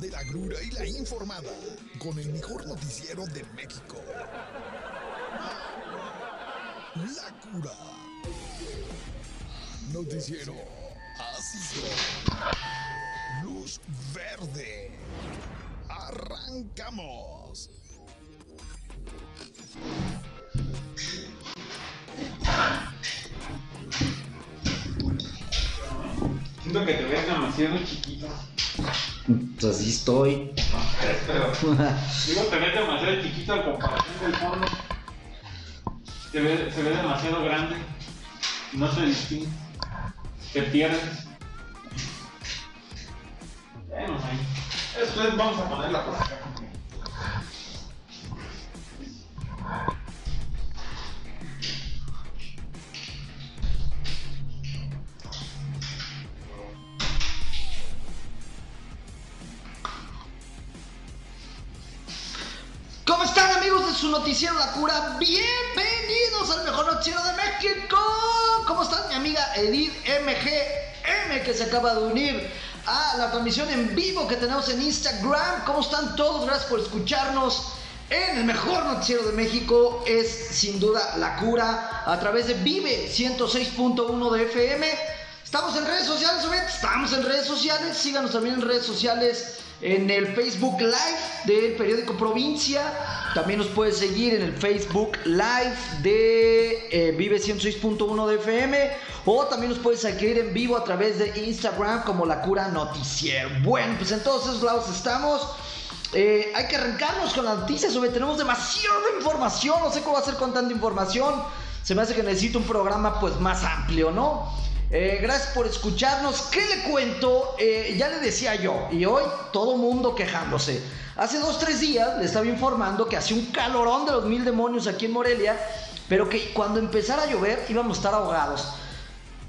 de la grura y la informada con el mejor noticiero de México. La cura. Noticiero ácido. Luz verde. Arrancamos. Siento que te ves demasiado chiquito. Así estoy. Digo, te ves demasiado chiquito a comparación del ve- se ve demasiado grande. No se distingue. Te pierdes. Bueno, ahí. Después vamos a ponerla por acá. Su noticiero La Cura? Bienvenidos al mejor noticiero de México. ¿Cómo están mi amiga Edith MGM que se acaba de unir a la transmisión en vivo que tenemos en Instagram? ¿Cómo están todos? Gracias por escucharnos. En el mejor noticiero de México es sin duda La Cura a través de Vive 106.1 de FM. Estamos en redes sociales, estamos en redes sociales. Síganos también en redes sociales en el Facebook Live del periódico Provincia. También nos puedes seguir en el Facebook Live de eh, Vive 106.1 de FM. O también nos puedes seguir en vivo a través de Instagram como La Cura Noticiero. Bueno, pues en todos esos lados estamos. Eh, hay que arrancarnos con las noticias, tenemos demasiada información, no sé cómo hacer con tanta información. Se me hace que necesito un programa pues más amplio, ¿no? Eh, gracias por escucharnos. ¿Qué le cuento? Eh, ya le decía yo, y hoy todo mundo quejándose. Hace dos, tres días le estaba informando que hacía un calorón de los mil demonios aquí en Morelia, pero que cuando empezara a llover íbamos a estar ahogados.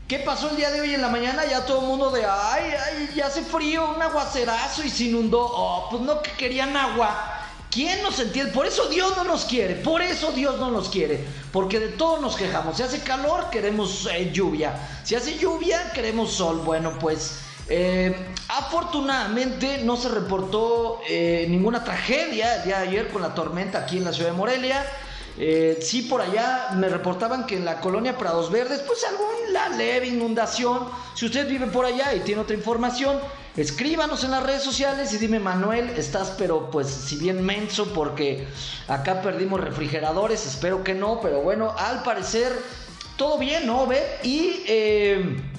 ¿Qué pasó el día de hoy en la mañana? Ya todo el mundo de, ay, ay, ya hace frío, un aguacerazo y se inundó. Oh, pues no que querían agua. ¿Quién nos entiende? Por eso Dios no nos quiere, por eso Dios no nos quiere, porque de todo nos quejamos. Si hace calor, queremos eh, lluvia. Si hace lluvia, queremos sol. Bueno, pues eh, afortunadamente no se reportó eh, ninguna tragedia el día de ayer con la tormenta aquí en la ciudad de Morelia. Eh, sí, por allá me reportaban que en la colonia Prados Verdes, pues alguna leve inundación. Si usted vive por allá y tiene otra información, escríbanos en las redes sociales y dime, Manuel, estás pero pues si bien menso porque acá perdimos refrigeradores, espero que no, pero bueno, al parecer todo bien, ¿no? ¿Ve? Y... Eh,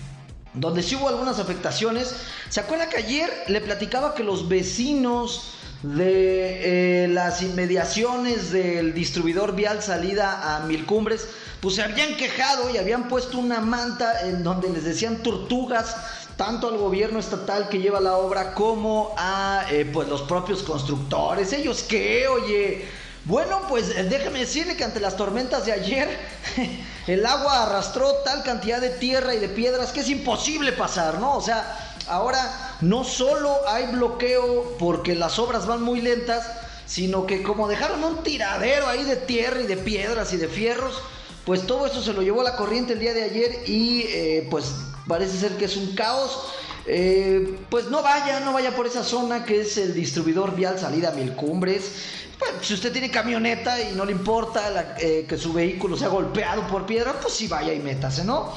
donde sí hubo algunas afectaciones. ¿Se acuerda que ayer le platicaba que los vecinos de eh, las inmediaciones del distribuidor vial salida a Milcumbres, pues se habían quejado y habían puesto una manta en donde les decían tortugas tanto al gobierno estatal que lleva la obra como a eh, pues los propios constructores. ¿Ellos qué? Oye, bueno, pues eh, déjeme decirle que ante las tormentas de ayer el agua arrastró tal cantidad de tierra y de piedras que es imposible pasar, ¿no? O sea, ahora no solo hay bloqueo porque las obras van muy lentas, sino que como dejaron un tiradero ahí de tierra y de piedras y de fierros, pues todo eso se lo llevó la corriente el día de ayer y eh, pues parece ser que es un caos. Eh, pues no vaya, no vaya por esa zona que es el distribuidor vial salida a Milcumbres. Pues, si usted tiene camioneta y no le importa eh, que su vehículo sea golpeado por piedra, pues sí vaya y métase, ¿no?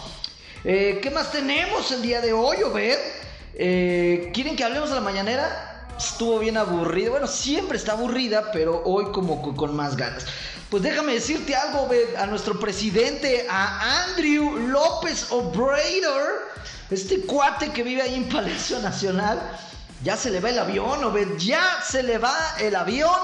¿Qué más tenemos el día de hoy, Obed? Eh, ¿Quieren que hablemos de la mañanera? Estuvo bien aburrida. Bueno, siempre está aburrida, pero hoy como co- con más ganas. Pues déjame decirte algo, Obed, a nuestro presidente, a Andrew López Obrador, este cuate que vive ahí en Palacio Nacional, ya se le va el avión, Obed, ya se le va el avión.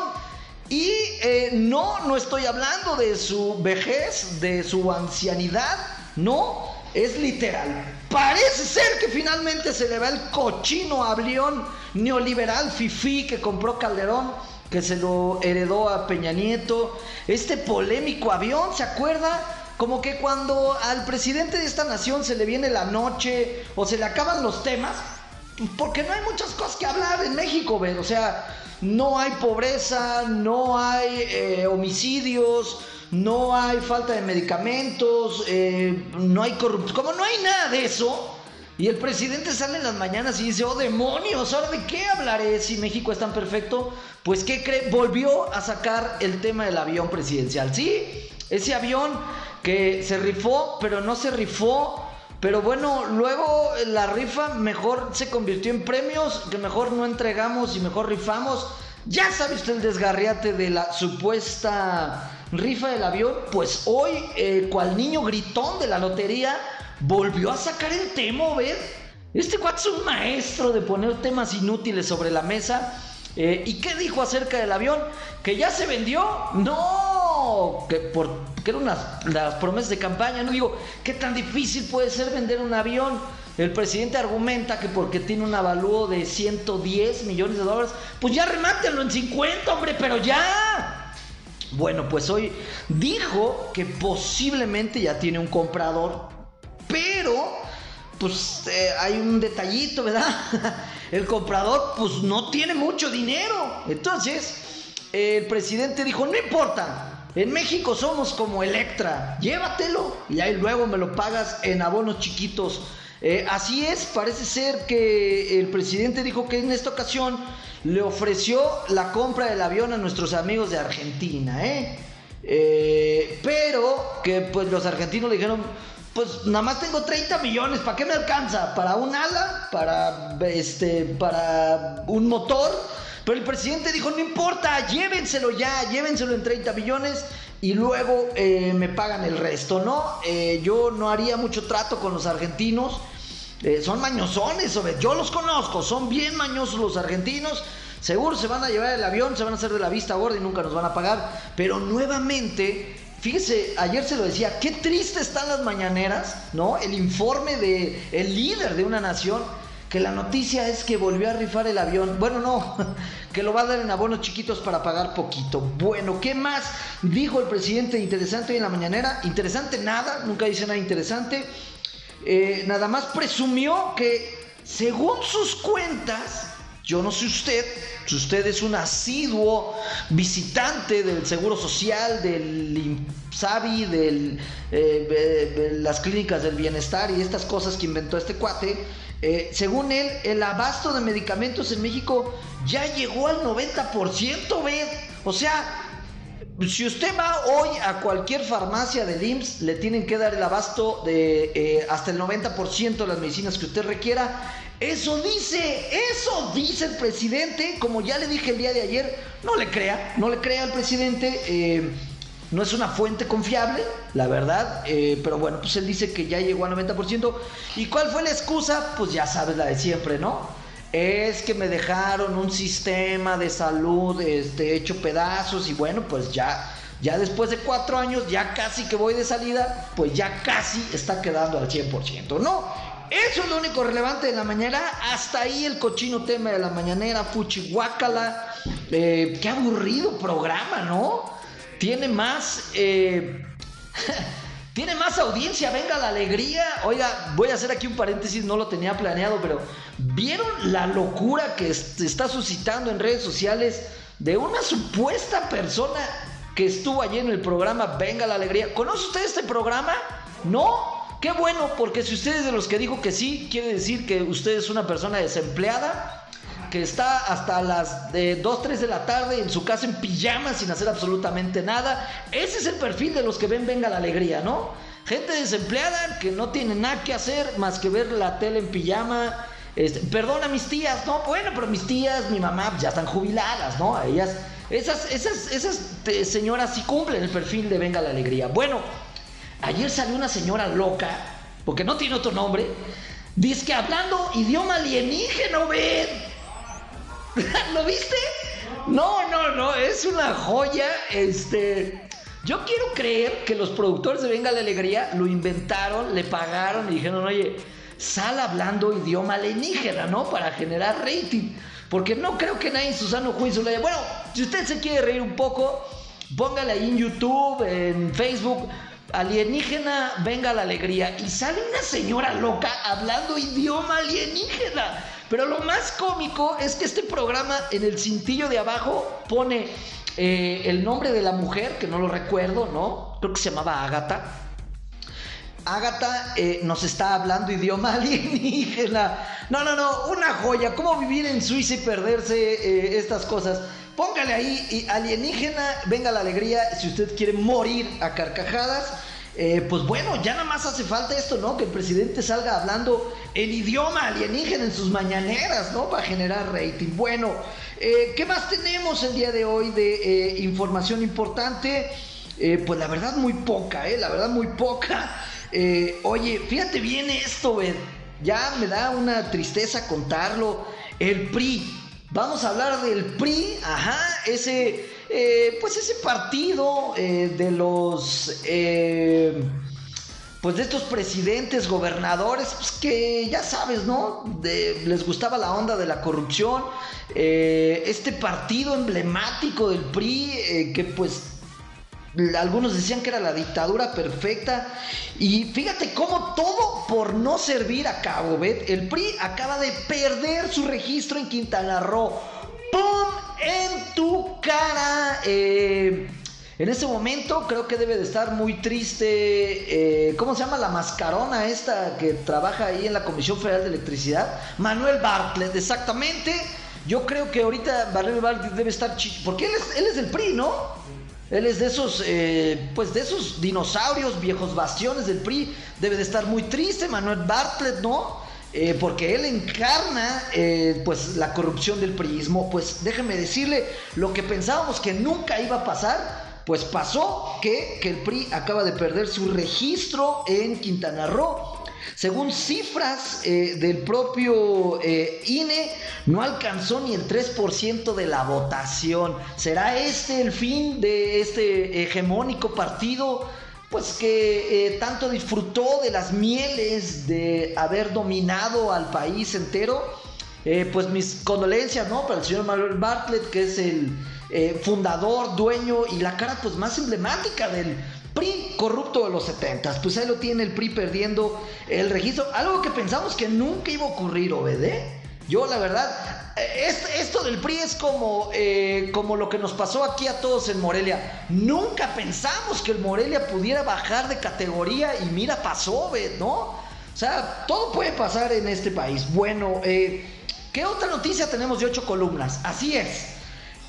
Y eh, no, no estoy hablando de su vejez, de su ancianidad, no, es literal. Parece ser que finalmente se le va el cochino avión neoliberal fifí que compró Calderón, que se lo heredó a Peña Nieto. Este polémico avión, ¿se acuerda? Como que cuando al presidente de esta nación se le viene la noche o se le acaban los temas, porque no hay muchas cosas que hablar en México, ver, o sea, no hay pobreza, no hay eh, homicidios, no hay falta de medicamentos, eh, no hay corrupción, como no hay nada de eso, Y el presidente sale en las mañanas y dice, oh demonios, ¿ahora de qué hablaré si México es tan perfecto? Pues ¿qué cree? Volvió a sacar el tema del avión presidencial. Sí, ese avión que se rifó, pero no se rifó. Pero bueno, luego la rifa mejor se convirtió en premios, que mejor no entregamos y mejor rifamos. Ya sabe usted el desgarriate de la supuesta rifa del avión. Pues hoy, eh, cual niño gritón de la lotería, volvió a sacar el tema, ¿ves? Este cuate es un maestro de poner temas inútiles sobre la mesa. Eh, ¿Y qué dijo acerca del avión? ¿Que ya se vendió? No, que, por, que eran unas, las promesas de campaña. No digo, ¿qué tan difícil puede ser vender un avión? El presidente argumenta que porque tiene un avalúo de 110 millones de dólares, pues ya remátenlo en 50, hombre, pero ya. Bueno, pues hoy dijo que posiblemente ya tiene un comprador pero, pues eh, hay un detallito, ¿verdad? El comprador, pues no tiene mucho dinero. Entonces, el presidente dijo, no importa, en México somos como Electra, llévatelo y ahí luego me lo pagas en abonos chiquitos. Eh, así es, parece ser que el presidente dijo que en esta ocasión le ofreció la compra del avión a nuestros amigos de Argentina, ¿eh? eh pero que pues los argentinos le dijeron, pues nada más tengo 30 millones, ¿para qué me alcanza? ¿Para un ala? ¿Para, este, para un motor? Pero el presidente dijo, no importa, llévenselo ya, llévenselo en 30 millones y luego eh, me pagan el resto, ¿no? Eh, yo no haría mucho trato con los argentinos, eh, son mañosones, yo los conozco, son bien mañosos los argentinos. Seguro se van a llevar el avión, se van a hacer de la vista gorda y nunca nos van a pagar. Pero nuevamente Fíjese, ayer se lo decía, qué triste están las mañaneras, ¿no? El informe de el líder de una nación, que la noticia es que volvió a rifar el avión. Bueno, no, que lo va a dar en abonos chiquitos para pagar poquito. Bueno, ¿qué más dijo el presidente interesante hoy en la mañanera? Interesante nada, nunca dice nada interesante. Eh, nada más presumió que, según sus cuentas, yo no sé usted, si usted es un asiduo visitante del Seguro Social, del INSABI, de eh, las clínicas del bienestar y estas cosas que inventó este cuate, eh, según él, el abasto de medicamentos en México ya llegó al 90%, ¿ves? O sea, si usted va hoy a cualquier farmacia del IMSS, le tienen que dar el abasto de eh, hasta el 90% de las medicinas que usted requiera. Eso dice, eso dice el presidente, como ya le dije el día de ayer, no le crea, no le crea al presidente, eh, no es una fuente confiable, la verdad, eh, pero bueno, pues él dice que ya llegó al 90%. ¿Y cuál fue la excusa? Pues ya sabes la de siempre, ¿no? Es que me dejaron un sistema de salud este, hecho pedazos y bueno, pues ya, ya después de cuatro años, ya casi que voy de salida, pues ya casi está quedando al 100%, ¿no? Eso es lo único relevante de la mañana. Hasta ahí el cochino tema de la mañanera, Fuchihuacala. Eh, qué aburrido programa, ¿no? Tiene más. Eh, tiene más audiencia, venga la alegría. Oiga, voy a hacer aquí un paréntesis, no lo tenía planeado, pero ¿vieron la locura que está suscitando en redes sociales de una supuesta persona que estuvo allí en el programa Venga la Alegría? ¿Conoce usted este programa? ¿No? Qué bueno, porque si usted es de los que dijo que sí, quiere decir que usted es una persona desempleada, que está hasta las de 2, 3 de la tarde en su casa en pijama sin hacer absolutamente nada. Ese es el perfil de los que ven Venga la Alegría, ¿no? Gente desempleada que no tiene nada que hacer más que ver la tele en pijama. Este, perdona mis tías, no, bueno, pero mis tías, mi mamá ya están jubiladas, ¿no? Ellas, esas, esas, esas señoras sí cumplen el perfil de Venga la Alegría. Bueno, Ayer salió una señora loca, porque no tiene otro nombre, dice que hablando idioma alienígena, ¿ven? ¿Lo viste? No, no, no, es una joya. Este, yo quiero creer que los productores de Venga la Alegría lo inventaron, le pagaron y dijeron, oye, sal hablando idioma alienígena, ¿no? Para generar rating. Porque no creo que nadie en su juicio le haya. Bueno, si usted se quiere reír un poco, póngale ahí en YouTube, en Facebook alienígena, venga la alegría. Y sale una señora loca hablando idioma alienígena. Pero lo más cómico es que este programa en el cintillo de abajo pone eh, el nombre de la mujer, que no lo recuerdo, ¿no? Creo que se llamaba Agatha. Agatha eh, nos está hablando idioma alienígena. No, no, no, una joya. ¿Cómo vivir en Suiza y perderse eh, estas cosas? Póngale ahí alienígena, venga la alegría si usted quiere morir a carcajadas. Eh, pues bueno, ya nada más hace falta esto, ¿no? Que el presidente salga hablando el idioma alienígena en sus mañaneras, ¿no? Para generar rating. Bueno, ¿qué más tenemos el día de hoy de información importante? pues la verdad muy poca, ¿eh? La verdad muy poca. Eh, oye, fíjate bien esto, Ya me da una tristeza contarlo. El PRI. Vamos a hablar del PRI. Ajá, ese. Eh, pues ese partido eh, de los. pues de estos presidentes, gobernadores, pues que ya sabes, ¿no? les gustaba la onda de la corrupción. este partido emblemático del PRI, que pues algunos decían que era la dictadura perfecta. Y fíjate cómo todo por no servir a Cabo Bet. El PRI acaba de perder su registro en Quintana Roo. ¡Pum! En tu cara. Eh, en ese momento creo que debe de estar muy triste. Eh, ¿Cómo se llama la mascarona esta que trabaja ahí en la Comisión Federal de Electricidad? Manuel Bartlett, exactamente. Yo creo que ahorita Manuel Bartlett debe estar... Porque él es, él es del PRI, ¿no? Él es de esos, eh, pues de esos dinosaurios, viejos bastiones del PRI. Debe de estar muy triste Manuel Bartlett, ¿no? Eh, porque él encarna, eh, pues, la corrupción del priismo. Pues déjeme decirle, lo que pensábamos que nunca iba a pasar, pues pasó que, que el PRI acaba de perder su registro en Quintana Roo. Según cifras eh, del propio INE, no alcanzó ni el 3% de la votación. ¿Será este el fin de este hegemónico partido? Pues que eh, tanto disfrutó de las mieles de haber dominado al país entero. pues mis condolencias, ¿no? Para el señor Manuel Bartlett, que es el fundador, dueño y la cara pues más emblemática del PRI corrupto de los 70, pues ahí lo tiene el PRI perdiendo el registro, algo que pensamos que nunca iba a ocurrir, Obede. Yo la verdad, eh, esto del PRI es como, eh, como lo que nos pasó aquí a todos en Morelia. Nunca pensamos que el Morelia pudiera bajar de categoría y mira, pasó, ¿no? O sea, todo puede pasar en este país. Bueno, eh, ¿qué otra noticia tenemos de ocho columnas? Así es.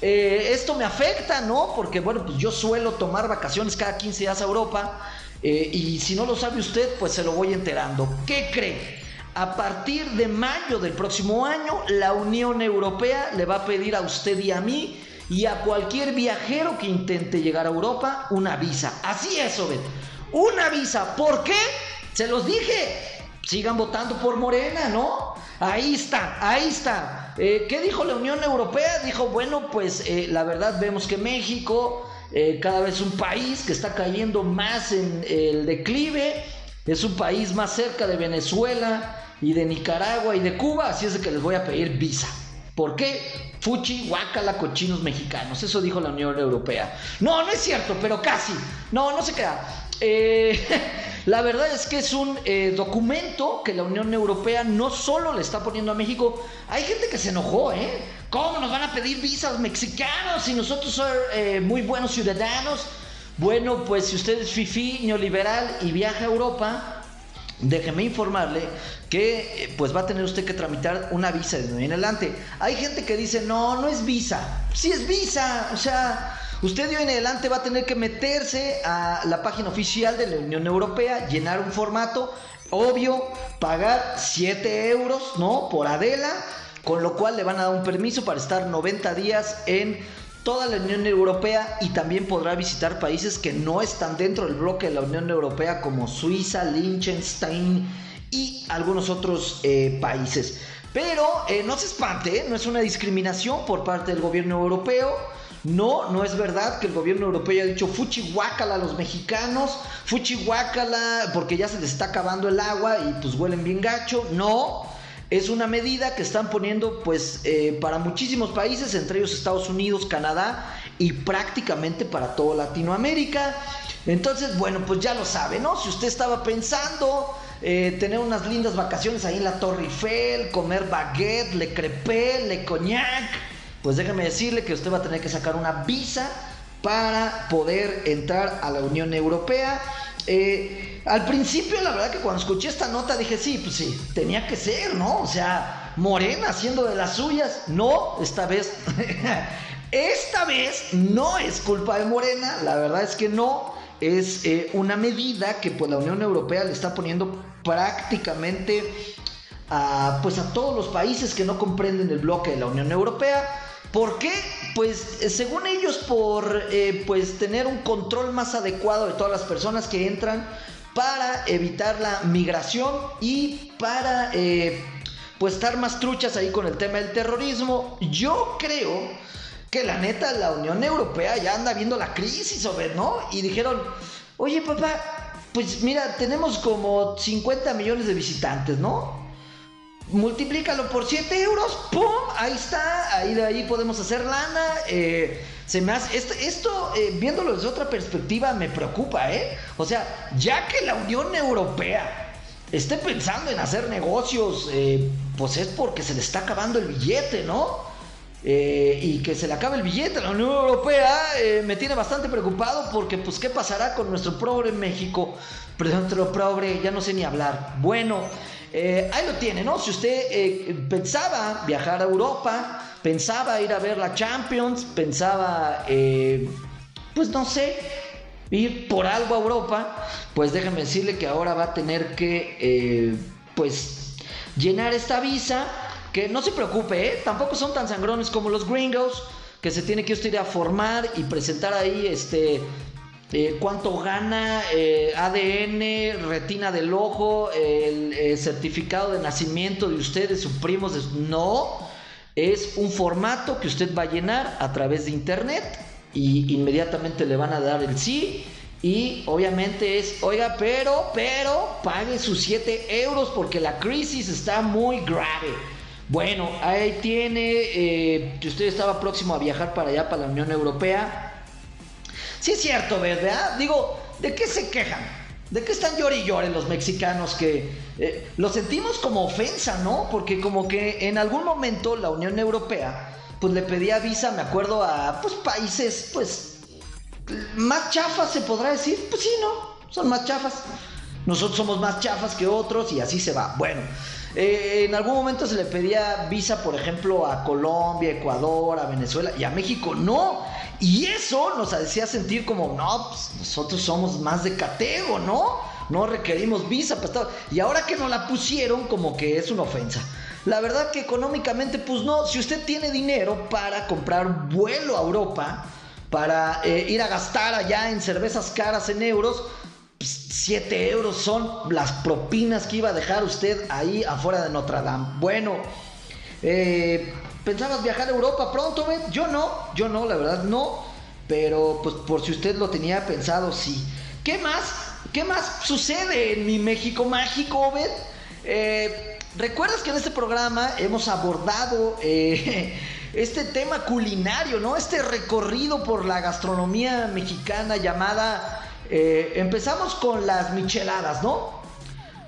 Eh, esto me afecta, ¿no? Porque, bueno, pues yo suelo tomar vacaciones cada 15 días a Europa. Y si no lo sabe usted, pues se lo voy enterando. ¿Qué cree? A partir de mayo del próximo año, la Unión Europea le va a pedir a usted y a mí y a cualquier viajero que intente llegar a Europa una visa. Así es, Obed. Una visa. ¿Por qué? Se los dije. Sigan votando por Morena, ¿no? Ahí está, ahí está. Eh, ¿Qué dijo la Unión Europea? Dijo, bueno, pues eh, la verdad vemos que México, eh, cada vez un país que está cayendo más en el declive, es un país más cerca de Venezuela y de Nicaragua y de Cuba, así es que les voy a pedir visa. ¿Por qué? Fuchi, guacala, cochinos mexicanos. Eso dijo la Unión Europea. No, no es cierto, pero casi. No, no se queda. Eh, la verdad es que es un eh, documento que la Unión Europea no solo le está poniendo a México, hay gente que se enojó, ¿eh? ¿Cómo nos van a pedir visas mexicanos si nosotros somos eh, muy buenos ciudadanos? Bueno, pues si usted es fifi, neoliberal y viaja a Europa, déjeme informarle que pues va a tener usted que tramitar una visa de hoy en adelante. Hay gente que dice, no, no es visa. Sí es visa, o sea... Usted de hoy en adelante va a tener que meterse a la página oficial de la Unión Europea, llenar un formato, obvio, pagar 7 euros, ¿no? Por Adela, con lo cual le van a dar un permiso para estar 90 días en toda la Unión Europea y también podrá visitar países que no están dentro del bloque de la Unión Europea como Suiza, Liechtenstein y algunos otros eh, países. Pero eh, no se espante, no es una discriminación por parte del gobierno europeo. No, no es verdad que el gobierno europeo haya dicho fuchihuacala a los mexicanos, fuchihuacala porque ya se les está acabando el agua y pues huelen bien gacho. No, es una medida que están poniendo pues eh, para muchísimos países, entre ellos Estados Unidos, Canadá y prácticamente para toda Latinoamérica. Entonces, bueno, pues ya lo sabe, ¿no? Si usted estaba pensando eh, tener unas lindas vacaciones ahí en la Torre Eiffel, comer baguette, le crepé, le cognac pues déjeme decirle que usted va a tener que sacar una visa para poder entrar a la Unión Europea. Eh, al principio, la verdad que cuando escuché esta nota dije, sí, pues sí, tenía que ser, ¿no? O sea, Morena haciendo de las suyas. No, esta vez. esta vez no es culpa de Morena, la verdad es que no. Es eh, una medida que pues la Unión Europea le está poniendo prácticamente a, pues a todos los países que no comprenden el bloque de la Unión Europea. ¿Por qué? Pues eh, según ellos por eh, pues tener un control más adecuado de todas las personas que entran para evitar la migración y para eh, pues estar más truchas ahí con el tema del terrorismo. Yo creo que la neta la Unión Europea ya anda viendo la crisis, ¿no? Y dijeron, oye papá, pues mira, tenemos como 50 millones de visitantes, ¿no? multiplícalo por 7 euros, ¡pum! Ahí está, ahí de ahí podemos hacer lana. Eh, se me hace, esto, esto eh, viéndolo desde otra perspectiva, me preocupa, ¿eh? O sea, ya que la Unión Europea esté pensando en hacer negocios, eh, pues es porque se le está acabando el billete, ¿no? y que se le acabe el billete a la Unión Europea me tiene bastante preocupado porque pues qué pasará con nuestro pobre México, nuestro pobre, ya no sé ni hablar. Bueno, eh, ahí lo tiene, ¿no? Si usted eh, pensaba viajar a Europa, pensaba ir a ver la Champions, pensaba, eh, pues no sé, ir por algo a Europa, pues déjeme decirle que ahora va a tener que, pues, llenar esta visa. Que no se preocupe, Tampoco son tan sangrones como los gringos, que se tiene que usted ir a formar y presentar ahí, este, eh, cuánto gana, eh, ADN, retina del ojo, el eh, certificado de nacimiento de ustedes, sus primos. No, es un formato que usted va a llenar a través de internet y inmediatamente le van a dar el sí. Y obviamente es, oiga, pero, pero, pague sus 7 euros porque la crisis está muy grave. Bueno, ahí tiene, si usted estaba próximo a viajar para allá, para la Unión Europea, Sí es cierto, ¿verdad? Digo, ¿de qué se quejan? ¿De qué están llori y los mexicanos que eh, lo sentimos como ofensa, ¿no? Porque como que en algún momento la Unión Europea pues le pedía visa, me acuerdo, a pues países pues más chafas se podrá decir, pues sí, ¿no? Son más chafas. Nosotros somos más chafas que otros y así se va. Bueno, eh, en algún momento se le pedía visa, por ejemplo, a Colombia, Ecuador, a Venezuela y a México no. Y eso nos hacía sentir como, no, pues nosotros somos más de catego, ¿no? No requerimos visa. Pues, y ahora que nos la pusieron, como que es una ofensa. La verdad que económicamente, pues no, si usted tiene dinero para comprar vuelo a Europa, para eh, ir a gastar allá en cervezas caras en euros, 7 pues, euros son las propinas que iba a dejar usted ahí afuera de Notre Dame. Bueno, eh, ¿Pensabas viajar a Europa pronto, Ben? Yo no, yo no, la verdad no. Pero pues por si usted lo tenía pensado, sí. ¿Qué más? ¿Qué más sucede en mi México mágico, Ben? Eh, ¿Recuerdas que en este programa hemos abordado eh, este tema culinario, ¿no? Este recorrido por la gastronomía mexicana llamada... Eh, empezamos con las micheladas, ¿no?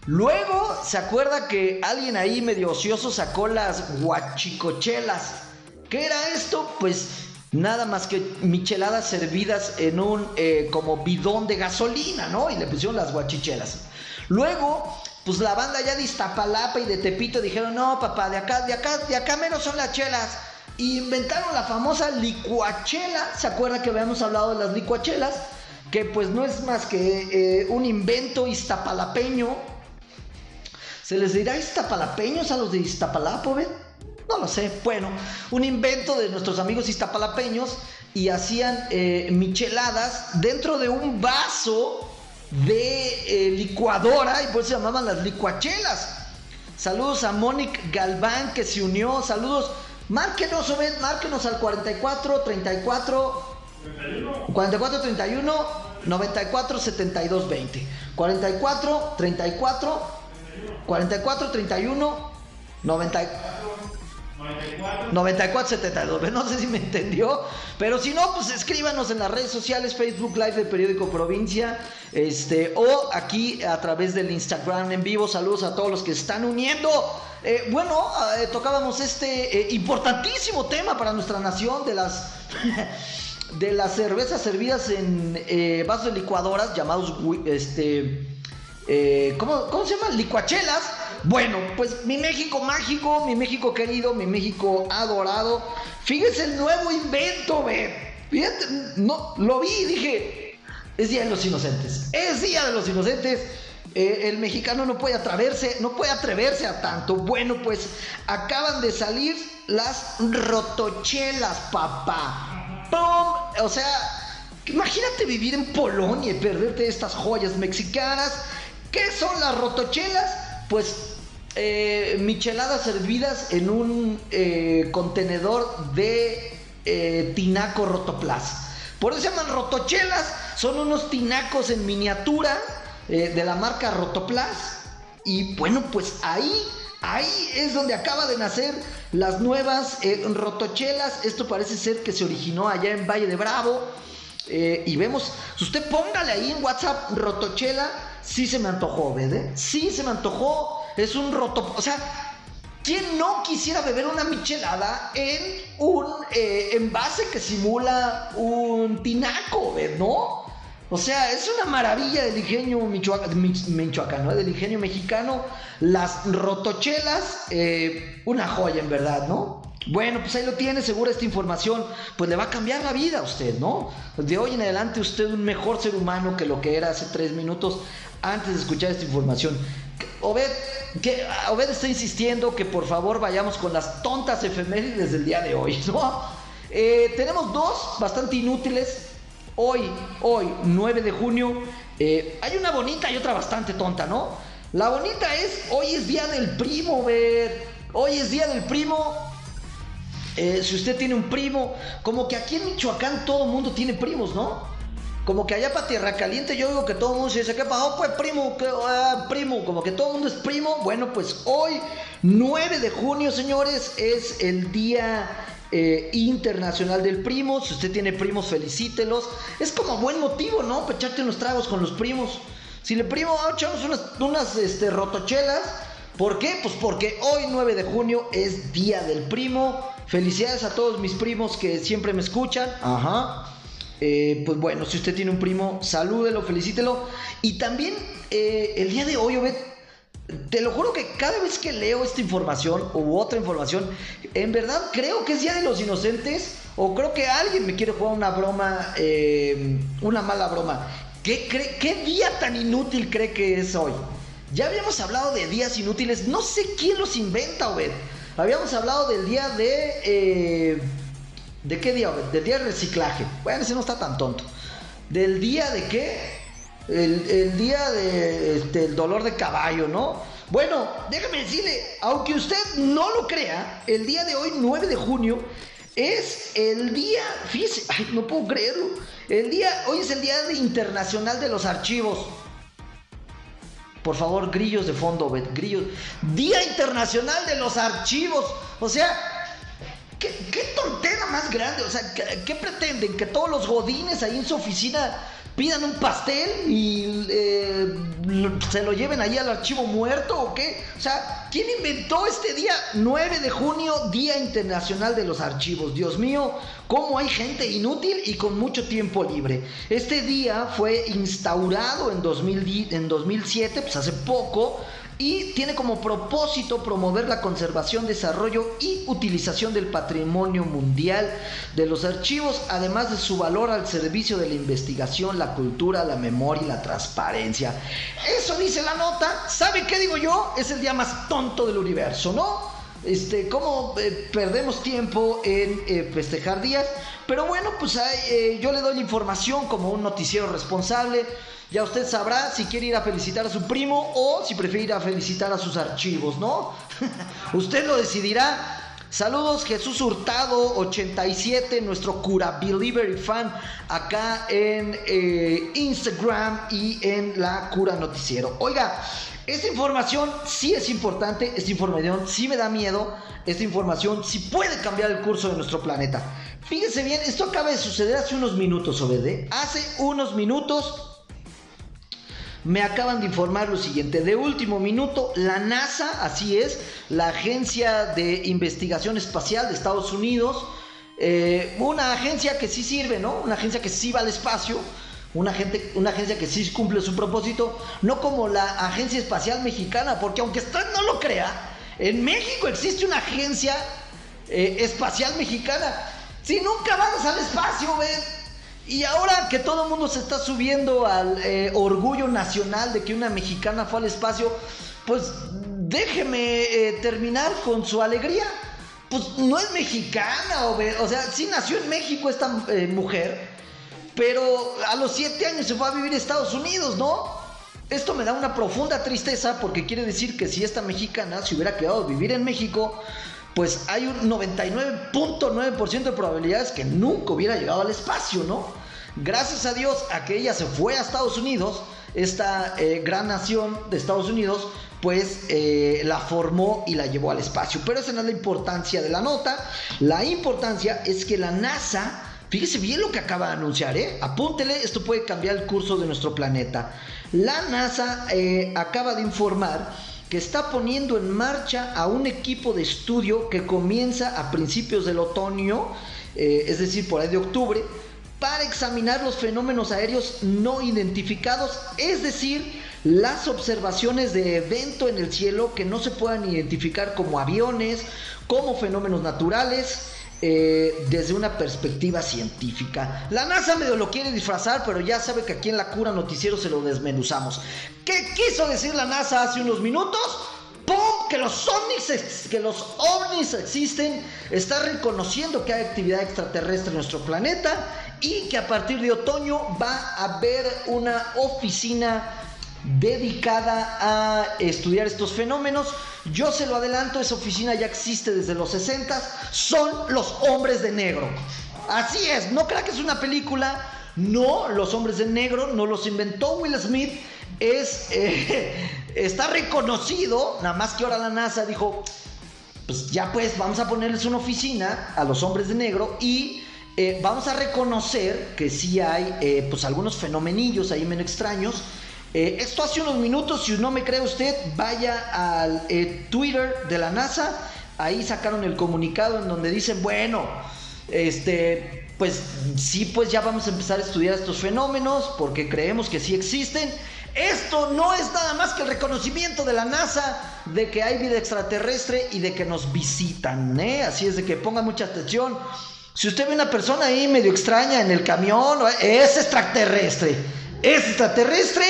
Luego, ¿se acuerda que alguien ahí medio ocioso sacó las guachicochelas? ¿Qué era esto? Pues nada más que micheladas servidas en un eh, como bidón de gasolina, ¿no? Y le pusieron las guachichelas. Luego, pues la banda ya de Iztapalapa y de Tepito dijeron, no, papá, de acá, de acá, de acá menos son las chelas. Y inventaron la famosa licuachela. ¿Se acuerda que habíamos hablado de las licuachelas? Que pues no es más que eh, un invento iztapalapeño ¿Se les dirá iztapalapeños a los de Iztapalapa, ven? No lo sé. Bueno, un invento de nuestros amigos iztapalapeños y hacían eh, micheladas dentro de un vaso de eh, licuadora y por eso se llamaban las licuachelas. Saludos a Mónica Galván que se unió. Saludos. Márquenos, ven, márquenos al 44 34 44 31 94 72 20. 44 34 44 31 94 94 72. No sé si me entendió, pero si no, pues escríbanos en las redes sociales, Facebook Live del periódico Provincia, este, o aquí a través del Instagram en vivo. Saludos a todos los que están uniendo. Eh, bueno, eh, tocábamos este eh, importantísimo tema para nuestra nación de las de las cervezas servidas en vasos de licuadoras llamados este eh, ¿cómo, ¿cómo se llama? Licuachelas. Bueno, pues mi México mágico, mi México querido, mi México adorado. Fíjese el nuevo invento, ve. Fíjate, no, lo vi y dije, es Día de los Inocentes. Es Día de los Inocentes. Eh, el mexicano no puede atreverse, no puede atreverse a tanto. Bueno, pues acaban de salir las rotochelas, papá. ¡Pum! O sea, imagínate vivir en Polonia y perderte estas joyas mexicanas. ¿Qué son las rotochelas? Pues eh, micheladas servidas en un eh, contenedor de eh, tinaco rotoplas. Por eso se llaman rotochelas. Son unos tinacos en miniatura de la marca Rotoplas. Y bueno, pues ahí, ahí es donde acaba de nacer las nuevas eh, rotochelas. Esto parece ser que se originó allá en Valle de Bravo. Eh, y vemos, usted póngale ahí en WhatsApp rotochela. Sí se me antojó, ¿verdad? Sí se me antojó. Es un roto. O sea, ¿quién no quisiera beber una michelada en un eh, envase que simula un tinaco, ¿ves? ¿no? O sea, es una maravilla del ingenio michoac- mich- michoacano, ¿eh? del ingenio mexicano. Las rotochelas, eh, una joya en verdad, ¿no? Bueno, pues ahí lo tiene, seguro esta información, pues le va a cambiar la vida a usted, ¿no? De hoy en adelante usted un mejor ser humano que lo que era hace tres minutos antes de escuchar esta información. Obed, que, Obed está insistiendo que por favor vayamos con las tontas efemérides del día de hoy, ¿no? Eh, tenemos dos bastante inútiles. Hoy, hoy, 9 de junio, eh, hay una bonita y otra bastante tonta, ¿no? La bonita es, hoy es día del primo, ver. Hoy es día del primo. Eh, si usted tiene un primo, como que aquí en Michoacán todo el mundo tiene primos, ¿no? Como que allá para Tierra Caliente yo digo que todo el mundo se dice, ¿qué pasó? Pues primo, ¿qué, ah, primo, como que todo el mundo es primo. Bueno, pues hoy, 9 de junio, señores, es el día eh, internacional del primo. Si usted tiene primos, felicítelos. Es como buen motivo, ¿no? Para echarte unos tragos con los primos. Si le primo, ah, echamos unas, unas este, rotochelas. ¿Por qué? Pues porque hoy 9 de junio es Día del Primo. Felicidades a todos mis primos que siempre me escuchan. Ajá. Eh, pues bueno, si usted tiene un primo, salúdelo, felicítelo. Y también eh, el día de hoy, Obed, te lo juro que cada vez que leo esta información u otra información, en verdad creo que es Día de los Inocentes o creo que alguien me quiere jugar una broma, eh, una mala broma. ¿Qué, cree- ¿Qué día tan inútil cree que es hoy? Ya habíamos hablado de días inútiles, no sé quién los inventa, Obed. Habíamos hablado del día de... eh, ¿De qué día? Obed? Del día del reciclaje. Bueno, ese no está tan tonto. ¿Del día de qué? El, día de, este, el dolor de caballo, ¿no? Bueno, déjame decirle, aunque usted no lo crea, el día de hoy, 9 de junio, es el día, fíjese, ay, no puedo creerlo, el día, hoy es el día de internacional de los archivos. Por favor, grillos de fondo, grillos. Día Internacional de los Archivos. O sea, ¿qué, qué tontera más grande. O sea, ¿qué, qué pretenden? ¿Que todos los godines ahí en su oficina pidan un pastel y eh, se lo lleven ahí al archivo muerto o qué? O sea, ¿quién inventó este día 9 de junio, Día Internacional de los Archivos? Dios mío, cómo hay gente inútil y con mucho tiempo libre. Este día fue instaurado en, 2000 en 2007, pues hace poco, y tiene como propósito promover la conservación, desarrollo y utilización del patrimonio mundial de los archivos, además de su valor al servicio de la investigación, la cultura, la memoria y la transparencia. Eso dice la nota. ¿Sabe qué digo yo? Es el día más tonto del universo, ¿no? Este, cómo eh, perdemos tiempo en eh, festejar días. Pero bueno, pues eh, yo le doy la información como un noticiero responsable. Ya usted sabrá si quiere ir a felicitar a su primo o si prefiere ir a felicitar a sus archivos, ¿no? usted lo decidirá. Saludos Jesús Hurtado 87, nuestro cura believer y fan acá en Instagram y en la cura noticiero. Oiga, esta información sí es importante, esta información sí me da miedo, esta información sí puede cambiar el curso de nuestro planeta. Fíjese bien, esto acaba de suceder hace unos minutos, Obede. Hace unos minutos me acaban de informar lo siguiente. De último minuto, la NASA, así es, la Agencia de Investigación Espacial de Estados Unidos, eh, una agencia que sí sirve, ¿no? Una agencia que sí va al espacio, Una, gente, una agencia que sí cumple su propósito, no como la Agencia Espacial Mexicana, porque aunque usted no lo crea, en México existe una agencia eh, espacial mexicana. Si nunca vamos al espacio, ven. Y ahora que todo el mundo se está subiendo al eh, orgullo nacional de que una mexicana fue al espacio, pues déjeme eh, terminar con su alegría. Pues no es mexicana, o, o sea, sí nació en México esta mujer, pero a los siete años se fue a vivir a Estados Unidos, ¿no? Esto me da una profunda tristeza porque quiere decir que si esta mexicana se hubiera quedado a vivir en México, pues hay un 99.9% de probabilidades que nunca hubiera llegado al espacio, ¿no? Gracias a Dios a que ella se fue a Estados Unidos, esta eh, gran nación de Estados Unidos, pues eh, la formó y la llevó al espacio. Pero esa no es la importancia de la nota. La importancia es que la NASA Fíjese bien lo que acaba de anunciar, ¿eh? Apúntele, esto puede cambiar el curso de nuestro planeta. La NASA eh, acaba de informar que está poniendo en marcha a un equipo de estudio que comienza a principios del otoño, eh, es decir, por ahí de octubre, para examinar los fenómenos aéreos no identificados, es decir, las observaciones de evento en el cielo que no se puedan identificar como aviones, como fenómenos naturales, eh, desde una perspectiva científica. La NASA medio lo quiere disfrazar, pero ya sabe que aquí en la cura noticiero se lo desmenuzamos. ¿Qué quiso decir la NASA hace unos minutos? ¡Pum! Que los ovnis, que los ovnis existen, está reconociendo que hay actividad extraterrestre en nuestro planeta y que a partir de otoño va a haber una oficina dedicada a estudiar estos fenómenos. Yo se lo adelanto, esa oficina ya existe desde los 60, son los hombres de negro. Así es, no crea que es una película, no, los hombres de negro no los inventó Will Smith, es, eh, está reconocido, nada más que ahora la NASA dijo, pues ya pues vamos a ponerles una oficina a los hombres de negro y eh, vamos a reconocer que sí hay eh, pues algunos fenomenillos ahí menos extraños eh, esto hace unos minutos, si no me cree usted, vaya al eh, Twitter de la NASA. Ahí sacaron el comunicado en donde dicen, bueno, este, pues sí, pues ya vamos a empezar a estudiar estos fenómenos porque creemos que sí existen. Esto no es nada más que el reconocimiento de la NASA de que hay vida extraterrestre y de que nos visitan, ¿eh? Así es de que ponga mucha atención. Si usted ve una persona ahí medio extraña en el camión, es extraterrestre. Es extraterrestre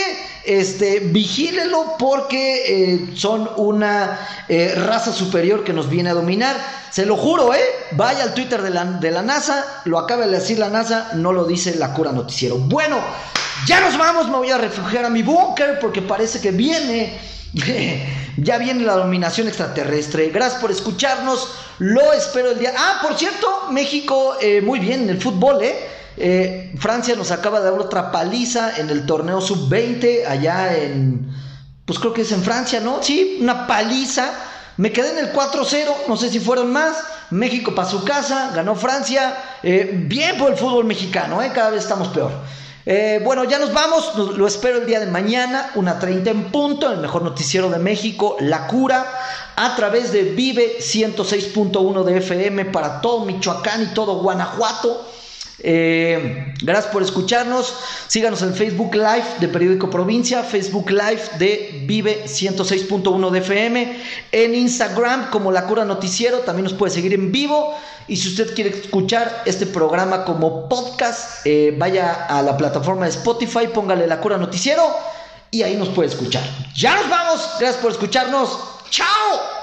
este, vigílelo porque eh, son una eh, raza superior que nos viene a dominar. Se lo juro, ¿eh? Vaya al Twitter de la, de la NASA, lo acaba de decir la NASA, no lo dice la cura noticiero. Bueno, ya nos vamos, me voy a refugiar a mi búnker porque parece que viene, ya viene la dominación extraterrestre. Gracias por escucharnos, lo espero el día. Ah, por cierto, México, eh, muy bien en el fútbol, ¿eh? Eh, Francia nos acaba de dar otra paliza en el torneo sub-20 allá en, pues creo que es en Francia, ¿no? Sí, una paliza. Me quedé en el 4-0, no sé si fueron más. México para su casa, ganó Francia. Eh, bien por el fútbol mexicano, ¿eh? cada vez estamos peor. Eh, bueno, ya nos vamos, lo espero el día de mañana, una 30 en punto, el mejor noticiero de México, La Cura, a través de Vive 106.1 de FM para todo Michoacán y todo Guanajuato. Eh, gracias por escucharnos. Síganos en Facebook Live de Periódico Provincia, Facebook Live de Vive 106.1 de FM, en Instagram como La Cura Noticiero, también nos puede seguir en vivo. Y si usted quiere escuchar este programa como podcast, eh, vaya a la plataforma de Spotify, póngale La Cura Noticiero y ahí nos puede escuchar. Ya nos vamos. Gracias por escucharnos. ¡Chao!